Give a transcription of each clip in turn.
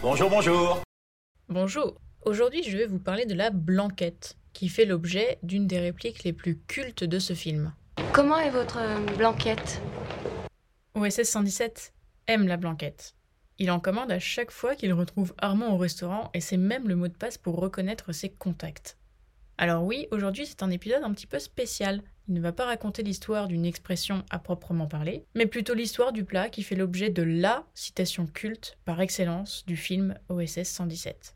Bonjour, bonjour. Bonjour. Aujourd'hui, je vais vous parler de la blanquette, qui fait l'objet d'une des répliques les plus cultes de ce film. Comment est votre euh, blanquette? OSS 117 aime la blanquette. Il en commande à chaque fois qu'il retrouve Armand au restaurant et c'est même le mot de passe pour reconnaître ses contacts. Alors oui, aujourd'hui c'est un épisode un petit peu spécial. Il ne va pas raconter l'histoire d'une expression à proprement parler, mais plutôt l'histoire du plat qui fait l'objet de LA citation culte par excellence du film OSS 117.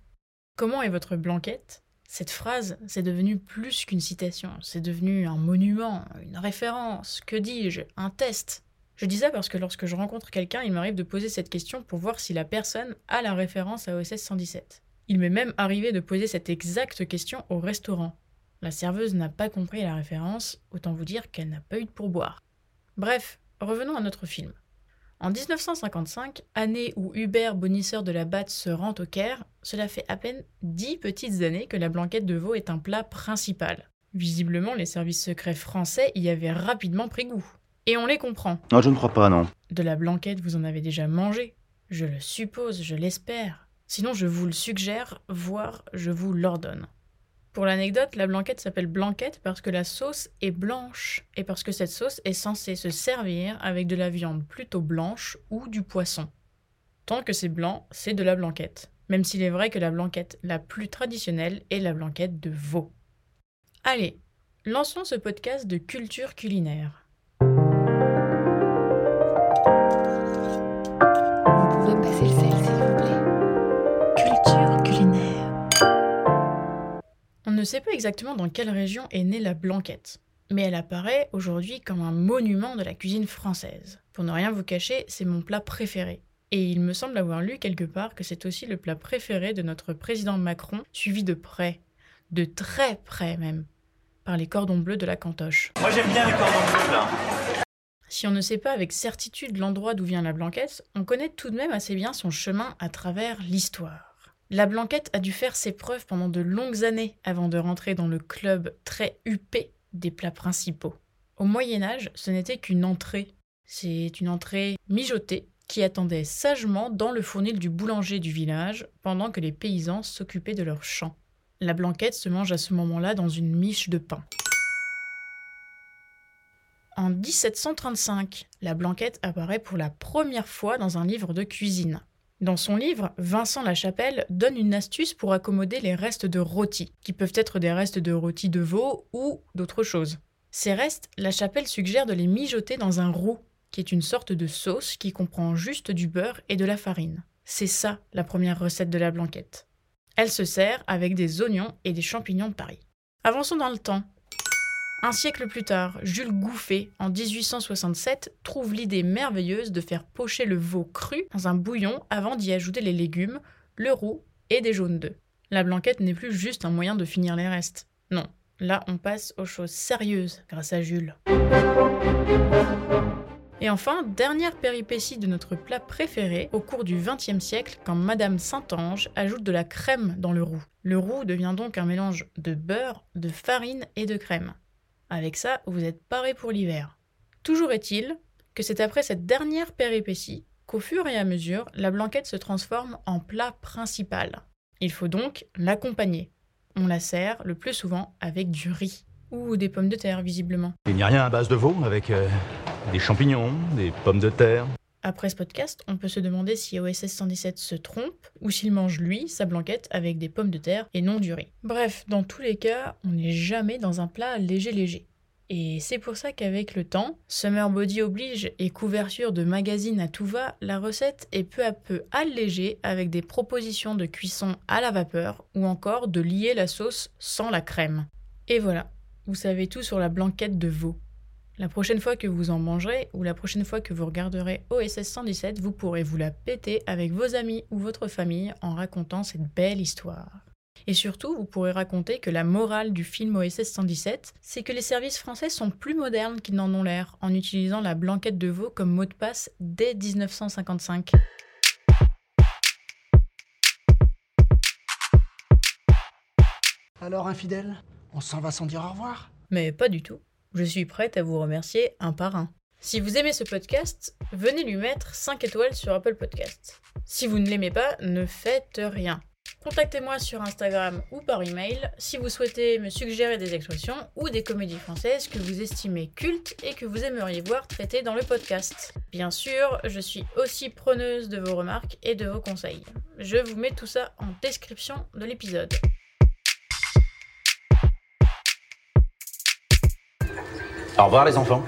Comment est votre blanquette? Cette phrase, c'est devenu plus qu'une citation, c'est devenu un monument, une référence, que dis-je, un test. Je dis ça parce que lorsque je rencontre quelqu'un, il m'arrive de poser cette question pour voir si la personne a la référence à OSS 117. Il m'est même arrivé de poser cette exacte question au restaurant. La serveuse n'a pas compris la référence, autant vous dire qu'elle n'a pas eu de pourboire. Bref, revenons à notre film. En 1955, année où Hubert, bonisseur de la batte, se rend au Caire, cela fait à peine dix petites années que la blanquette de veau est un plat principal. Visiblement, les services secrets français y avaient rapidement pris goût. Et on les comprend. Non, je ne crois pas, non. De la blanquette, vous en avez déjà mangé Je le suppose, je l'espère. Sinon, je vous le suggère, voire je vous l'ordonne. Pour l'anecdote, la blanquette s'appelle blanquette parce que la sauce est blanche et parce que cette sauce est censée se servir avec de la viande plutôt blanche ou du poisson. Tant que c'est blanc, c'est de la blanquette. Même s'il est vrai que la blanquette la plus traditionnelle est la blanquette de veau. Allez, lançons ce podcast de culture culinaire. Ne sait pas exactement dans quelle région est née la blanquette, mais elle apparaît aujourd'hui comme un monument de la cuisine française. Pour ne rien vous cacher, c'est mon plat préféré. Et il me semble avoir lu quelque part que c'est aussi le plat préféré de notre président Macron, suivi de près, de très près même, par les cordons bleus de la cantoche. Moi, j'aime bien les cordons bleus, là. Si on ne sait pas avec certitude l'endroit d'où vient la blanquette, on connaît tout de même assez bien son chemin à travers l'histoire. La blanquette a dû faire ses preuves pendant de longues années avant de rentrer dans le club très huppé des plats principaux. Au Moyen Âge, ce n'était qu'une entrée. C'est une entrée mijotée qui attendait sagement dans le fournil du boulanger du village pendant que les paysans s'occupaient de leurs champs. La blanquette se mange à ce moment-là dans une miche de pain. En 1735, la blanquette apparaît pour la première fois dans un livre de cuisine. Dans son livre, Vincent Lachapelle donne une astuce pour accommoder les restes de rôti, qui peuvent être des restes de rôti de veau ou d'autres choses. Ces restes, Lachapelle suggère de les mijoter dans un roux, qui est une sorte de sauce qui comprend juste du beurre et de la farine. C'est ça la première recette de la blanquette. Elle se sert avec des oignons et des champignons de Paris. Avançons dans le temps. Un siècle plus tard, Jules Gouffet, en 1867, trouve l'idée merveilleuse de faire pocher le veau cru dans un bouillon avant d'y ajouter les légumes, le roux et des jaunes d'œufs. La blanquette n'est plus juste un moyen de finir les restes. Non, là on passe aux choses sérieuses grâce à Jules. Et enfin, dernière péripétie de notre plat préféré au cours du XXe siècle, quand Madame Saint-Ange ajoute de la crème dans le roux. Le roux devient donc un mélange de beurre, de farine et de crème. Avec ça, vous êtes paré pour l'hiver. Toujours est-il que c'est après cette dernière péripétie qu'au fur et à mesure, la blanquette se transforme en plat principal. Il faut donc l'accompagner. On la sert le plus souvent avec du riz ou des pommes de terre visiblement. Il n'y a rien à base de veau avec euh, des champignons, des pommes de terre. Après ce podcast, on peut se demander si OSS 117 se trompe ou s'il mange lui sa blanquette avec des pommes de terre et non du riz. Bref, dans tous les cas, on n'est jamais dans un plat léger léger. Et c'est pour ça qu'avec le temps, Summer Body oblige et couverture de magazine à tout va, la recette est peu à peu allégée avec des propositions de cuisson à la vapeur ou encore de lier la sauce sans la crème. Et voilà, vous savez tout sur la blanquette de veau. La prochaine fois que vous en mangerez ou la prochaine fois que vous regarderez OSS 117, vous pourrez vous la péter avec vos amis ou votre famille en racontant cette belle histoire. Et surtout, vous pourrez raconter que la morale du film OSS 117, c'est que les services français sont plus modernes qu'ils n'en ont l'air en utilisant la blanquette de veau comme mot de passe dès 1955. Alors, infidèle, on s'en va sans dire au revoir? Mais pas du tout. Je suis prête à vous remercier un par un. Si vous aimez ce podcast, venez lui mettre 5 étoiles sur Apple Podcast. Si vous ne l'aimez pas, ne faites rien. Contactez-moi sur Instagram ou par email si vous souhaitez me suggérer des expressions ou des comédies françaises que vous estimez cultes et que vous aimeriez voir traitées dans le podcast. Bien sûr, je suis aussi preneuse de vos remarques et de vos conseils. Je vous mets tout ça en description de l'épisode. Au revoir les enfants.